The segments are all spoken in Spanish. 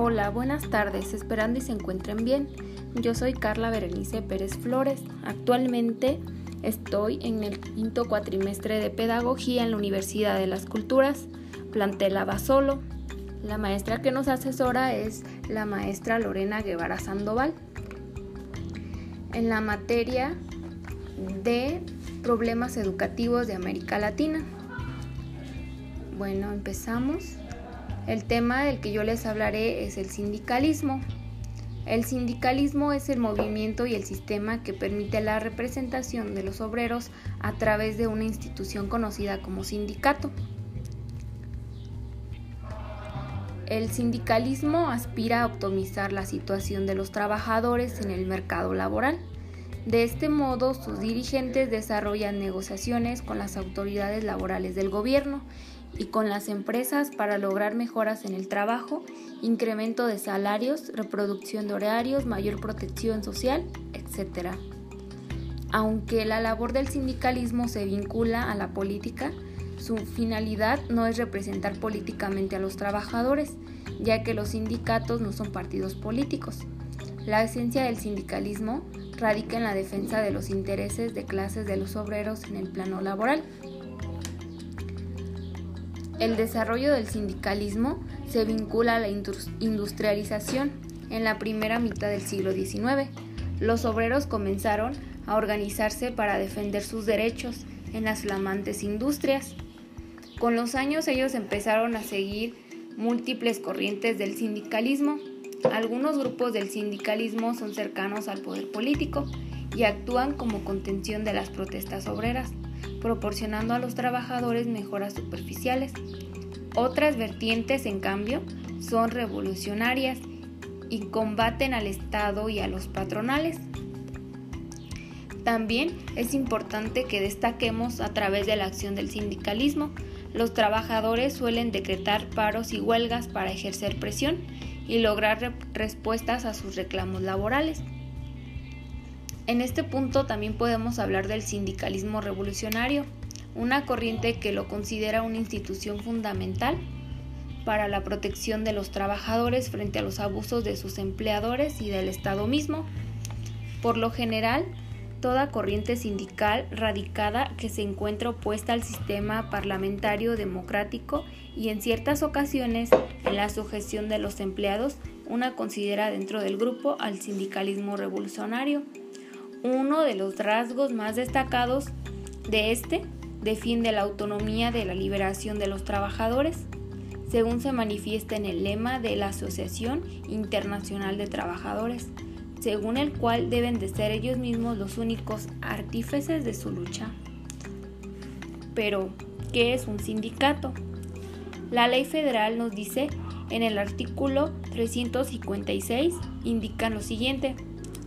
Hola, buenas tardes, esperando y se encuentren bien. Yo soy Carla Berenice Pérez Flores. Actualmente estoy en el quinto cuatrimestre de Pedagogía en la Universidad de las Culturas, plantel Abasolo. La maestra que nos asesora es la maestra Lorena Guevara Sandoval. En la materia de problemas educativos de América Latina. Bueno, empezamos. El tema del que yo les hablaré es el sindicalismo. El sindicalismo es el movimiento y el sistema que permite la representación de los obreros a través de una institución conocida como sindicato. El sindicalismo aspira a optimizar la situación de los trabajadores en el mercado laboral. De este modo, sus dirigentes desarrollan negociaciones con las autoridades laborales del gobierno y con las empresas para lograr mejoras en el trabajo, incremento de salarios, reproducción de horarios, mayor protección social, etc. Aunque la labor del sindicalismo se vincula a la política, su finalidad no es representar políticamente a los trabajadores, ya que los sindicatos no son partidos políticos. La esencia del sindicalismo radica en la defensa de los intereses de clases de los obreros en el plano laboral. El desarrollo del sindicalismo se vincula a la industrialización en la primera mitad del siglo XIX. Los obreros comenzaron a organizarse para defender sus derechos en las flamantes industrias. Con los años ellos empezaron a seguir múltiples corrientes del sindicalismo. Algunos grupos del sindicalismo son cercanos al poder político y actúan como contención de las protestas obreras proporcionando a los trabajadores mejoras superficiales. Otras vertientes, en cambio, son revolucionarias y combaten al Estado y a los patronales. También es importante que destaquemos a través de la acción del sindicalismo. Los trabajadores suelen decretar paros y huelgas para ejercer presión y lograr respuestas a sus reclamos laborales. En este punto también podemos hablar del sindicalismo revolucionario, una corriente que lo considera una institución fundamental para la protección de los trabajadores frente a los abusos de sus empleadores y del Estado mismo. Por lo general, toda corriente sindical radicada que se encuentra opuesta al sistema parlamentario democrático y en ciertas ocasiones en la sujeción de los empleados, una considera dentro del grupo al sindicalismo revolucionario. Uno de los rasgos más destacados de este defiende la autonomía de la liberación de los trabajadores, según se manifiesta en el lema de la Asociación Internacional de Trabajadores, según el cual deben de ser ellos mismos los únicos artífices de su lucha. Pero, ¿qué es un sindicato? La ley federal nos dice en el artículo 356, indican lo siguiente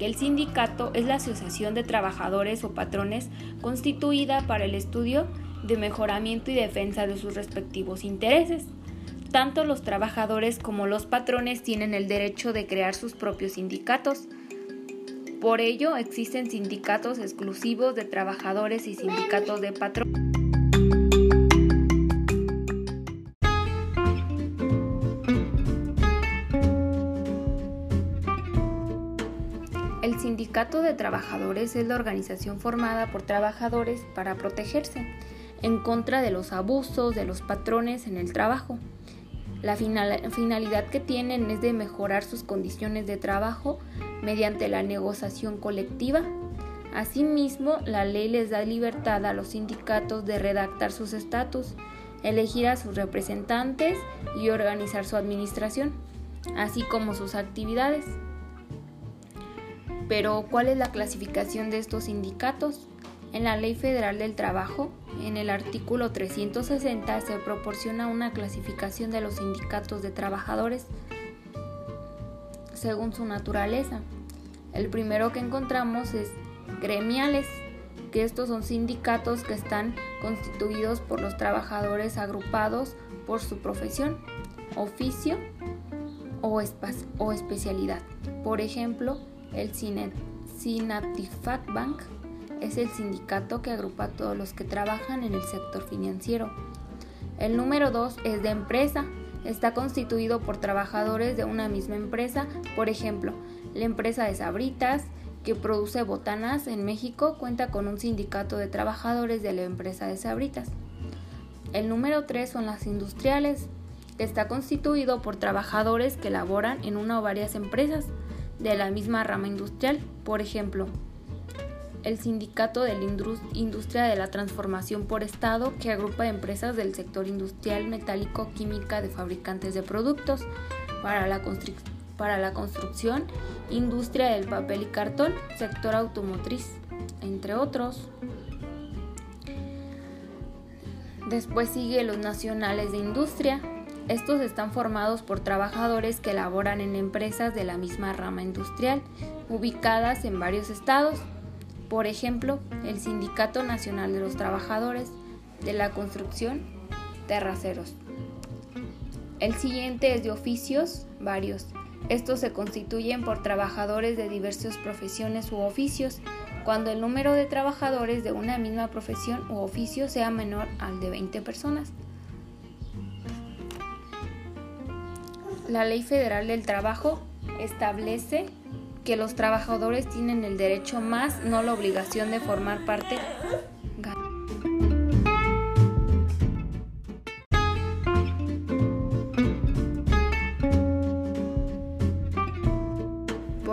el sindicato es la asociación de trabajadores o patrones constituida para el estudio de mejoramiento y defensa de sus respectivos intereses. Tanto los trabajadores como los patrones tienen el derecho de crear sus propios sindicatos. Por ello existen sindicatos exclusivos de trabajadores y sindicatos de patrones. Sindicato de trabajadores es la organización formada por trabajadores para protegerse en contra de los abusos de los patrones en el trabajo. La finalidad que tienen es de mejorar sus condiciones de trabajo mediante la negociación colectiva. Asimismo, la ley les da libertad a los sindicatos de redactar sus estatus, elegir a sus representantes y organizar su administración, así como sus actividades. Pero, ¿cuál es la clasificación de estos sindicatos? En la Ley Federal del Trabajo, en el artículo 360, se proporciona una clasificación de los sindicatos de trabajadores según su naturaleza. El primero que encontramos es gremiales, que estos son sindicatos que están constituidos por los trabajadores agrupados por su profesión, oficio o, especialidad. Por ejemplo, el Synaptifac Bank es el sindicato que agrupa a todos los que trabajan en el sector financiero. El número 2 es de empresa, está constituido por trabajadores de una misma empresa, por ejemplo, la empresa de Sabritas, que produce botanas en México, cuenta con un sindicato de trabajadores de la empresa de Sabritas. El número 3 son las industriales, está constituido por trabajadores que laboran en una o varias empresas de la misma rama industrial, por ejemplo, el Sindicato de la Industria de la Transformación por Estado, que agrupa empresas del sector industrial metálico química de fabricantes de productos para la, para la construcción, industria del papel y cartón, sector automotriz, entre otros. Después sigue los nacionales de industria. Estos están formados por trabajadores que laboran en empresas de la misma rama industrial, ubicadas en varios estados. Por ejemplo, el Sindicato Nacional de los Trabajadores de la Construcción, Terraceros. El siguiente es de oficios, varios. Estos se constituyen por trabajadores de diversas profesiones u oficios, cuando el número de trabajadores de una misma profesión u oficio sea menor al de 20 personas. La Ley Federal del Trabajo establece que los trabajadores tienen el derecho más, no la obligación de formar parte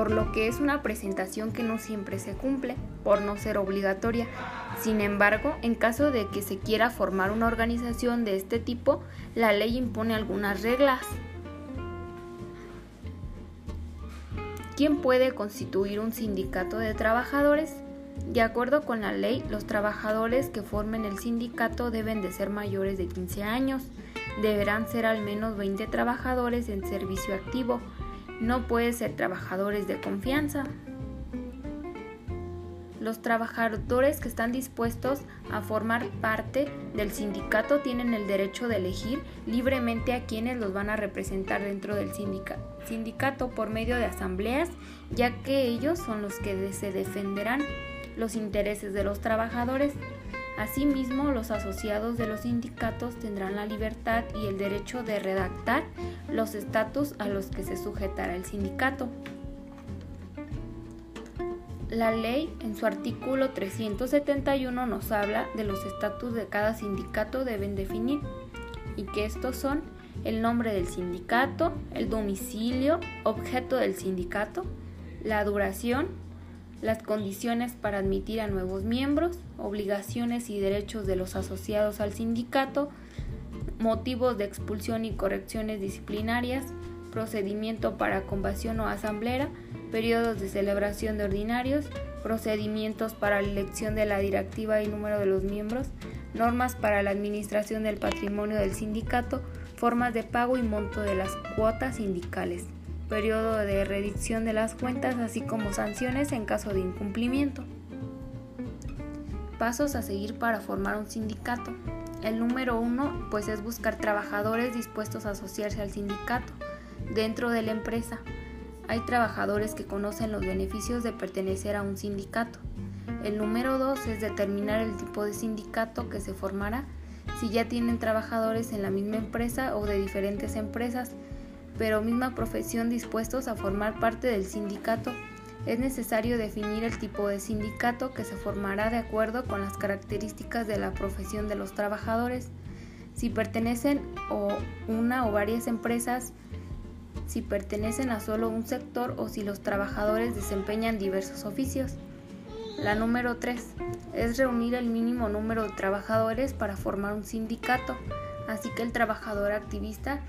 por lo que es una presentación que no siempre se cumple, por no ser obligatoria. Sin embargo, en caso de que se quiera formar una organización de este tipo, la ley impone algunas reglas. ¿Quién puede constituir un sindicato de trabajadores? De acuerdo con la ley, los trabajadores que formen el sindicato deben de ser mayores de 15 años, deberán ser al menos 20 trabajadores en servicio activo, no pueden ser trabajadores de confianza. Los trabajadores que están dispuestos a formar parte del sindicato tienen el derecho de elegir libremente a quienes los van a representar dentro del sindicato por medio de asambleas, ya que ellos son los que se defenderán los intereses de los trabajadores. Asimismo, los asociados de los sindicatos tendrán la libertad y el derecho de redactar los estatus a los que se sujetará el sindicato. La ley en su artículo 371 nos habla de los estatus de cada sindicato deben definir y que estos son el nombre del sindicato, el domicilio, objeto del sindicato, la duración, las condiciones para admitir a nuevos miembros, obligaciones y derechos de los asociados al sindicato, motivos de expulsión y correcciones disciplinarias, procedimiento para convasión o asamblea, periodos de celebración de ordinarios, procedimientos para la elección de la directiva y número de los miembros, normas para la administración del patrimonio del sindicato, formas de pago y monto de las cuotas sindicales, periodo de redicción de las cuentas, así como sanciones en caso de incumplimiento. Pasos a seguir para formar un sindicato. El número uno, pues es buscar trabajadores dispuestos a asociarse al sindicato dentro de la empresa hay trabajadores que conocen los beneficios de pertenecer a un sindicato. El número dos es determinar el tipo de sindicato que se formará si ya tienen trabajadores en la misma empresa o de diferentes empresas, pero misma profesión dispuestos a formar parte del sindicato. Es necesario definir el tipo de sindicato que se formará de acuerdo con las características de la profesión de los trabajadores. Si pertenecen a una o varias empresas, si pertenecen a solo un sector o si los trabajadores desempeñan diversos oficios. La número 3 es reunir el mínimo número de trabajadores para formar un sindicato, así que el trabajador activista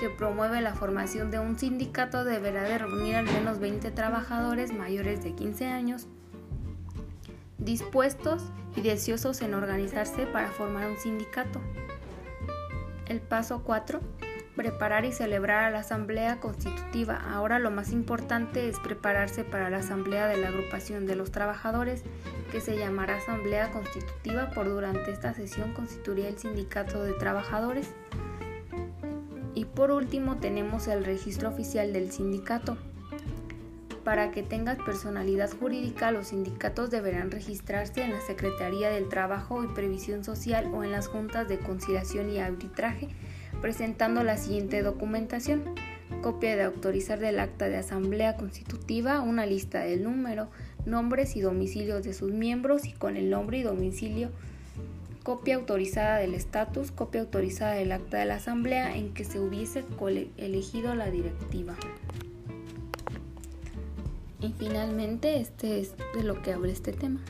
que promueve la formación de un sindicato deberá de reunir al menos 20 trabajadores mayores de 15 años dispuestos y deseosos en organizarse para formar un sindicato. El paso 4 preparar y celebrar a la Asamblea Constitutiva. Ahora lo más importante es prepararse para la Asamblea de la Agrupación de los Trabajadores, que se llamará Asamblea Constitutiva por durante esta sesión constituiría el Sindicato de Trabajadores. Y por último tenemos el registro oficial del sindicato. Para que tengas personalidad jurídica, los sindicatos deberán registrarse en la Secretaría del Trabajo y Previsión Social o en las juntas de conciliación y arbitraje presentando la siguiente documentación. Copia de autorizar del acta de asamblea constitutiva, una lista del número, nombres y domicilios de sus miembros y con el nombre y domicilio copia autorizada del estatus, copia autorizada del acta de la asamblea en que se hubiese elegido la directiva. Y finalmente, este es de lo que habla este tema.